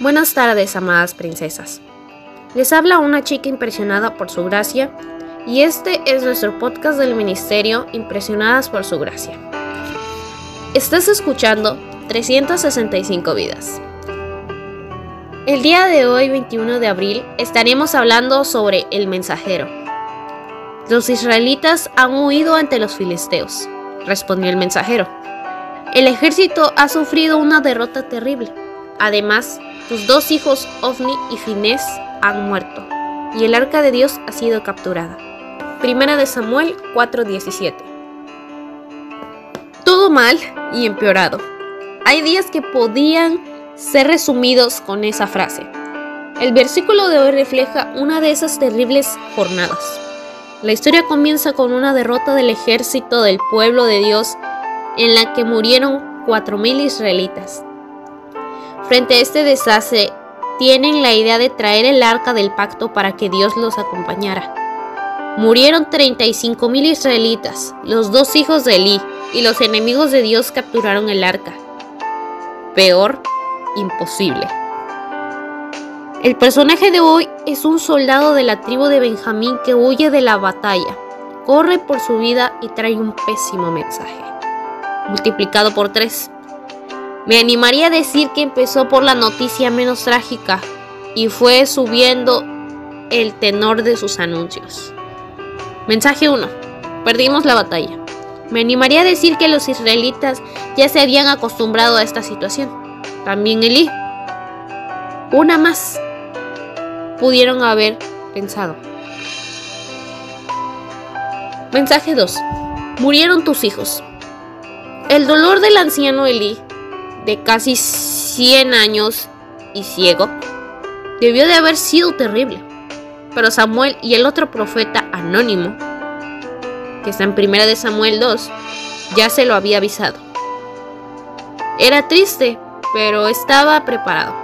Buenas tardes, amadas princesas. Les habla una chica impresionada por su gracia y este es nuestro podcast del ministerio Impresionadas por su gracia. Estás escuchando 365 vidas. El día de hoy, 21 de abril, estaremos hablando sobre el mensajero. Los israelitas han huido ante los filisteos, respondió el mensajero. El ejército ha sufrido una derrota terrible. Además, tus dos hijos, Ofni y Finés, han muerto, y el arca de Dios ha sido capturada. Primera de Samuel 4:17. Todo mal y empeorado. Hay días que podían ser resumidos con esa frase. El versículo de hoy refleja una de esas terribles jornadas. La historia comienza con una derrota del ejército del pueblo de Dios en la que murieron 4.000 israelitas. Frente a este desastre, tienen la idea de traer el arca del pacto para que Dios los acompañara. Murieron 35.000 israelitas, los dos hijos de Elí, y los enemigos de Dios capturaron el arca. Peor, imposible. El personaje de hoy es un soldado de la tribu de Benjamín que huye de la batalla, corre por su vida y trae un pésimo mensaje, multiplicado por tres. Me animaría a decir que empezó por la noticia menos trágica y fue subiendo el tenor de sus anuncios. Mensaje 1. Perdimos la batalla. Me animaría a decir que los israelitas ya se habían acostumbrado a esta situación. También Elí. Una más. Pudieron haber pensado. Mensaje 2. Murieron tus hijos. El dolor del anciano Elí, de casi 100 años y ciego, debió de haber sido terrible pero Samuel y el otro profeta anónimo, que está en primera de Samuel 2, ya se lo había avisado. Era triste, pero estaba preparado.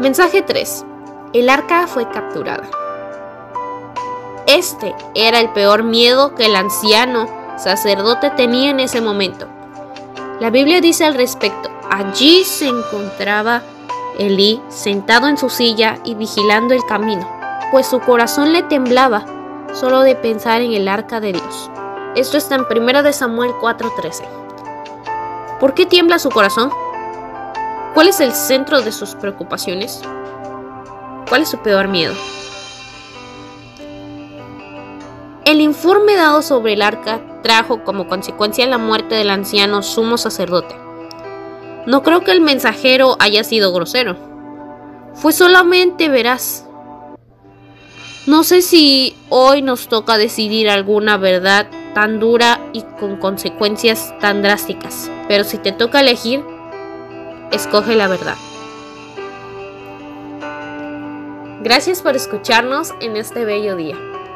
Mensaje 3. El arca fue capturada. Este era el peor miedo que el anciano sacerdote tenía en ese momento. La Biblia dice al respecto, allí se encontraba Elí sentado en su silla y vigilando el camino, pues su corazón le temblaba solo de pensar en el arca de Dios. Esto está en 1 Samuel 4:13. ¿Por qué tiembla su corazón? ¿Cuál es el centro de sus preocupaciones? ¿Cuál es su peor miedo? El informe dado sobre el arca trajo como consecuencia la muerte del anciano sumo sacerdote. No creo que el mensajero haya sido grosero. Fue solamente veraz. No sé si hoy nos toca decidir alguna verdad tan dura y con consecuencias tan drásticas, pero si te toca elegir, escoge la verdad. Gracias por escucharnos en este bello día.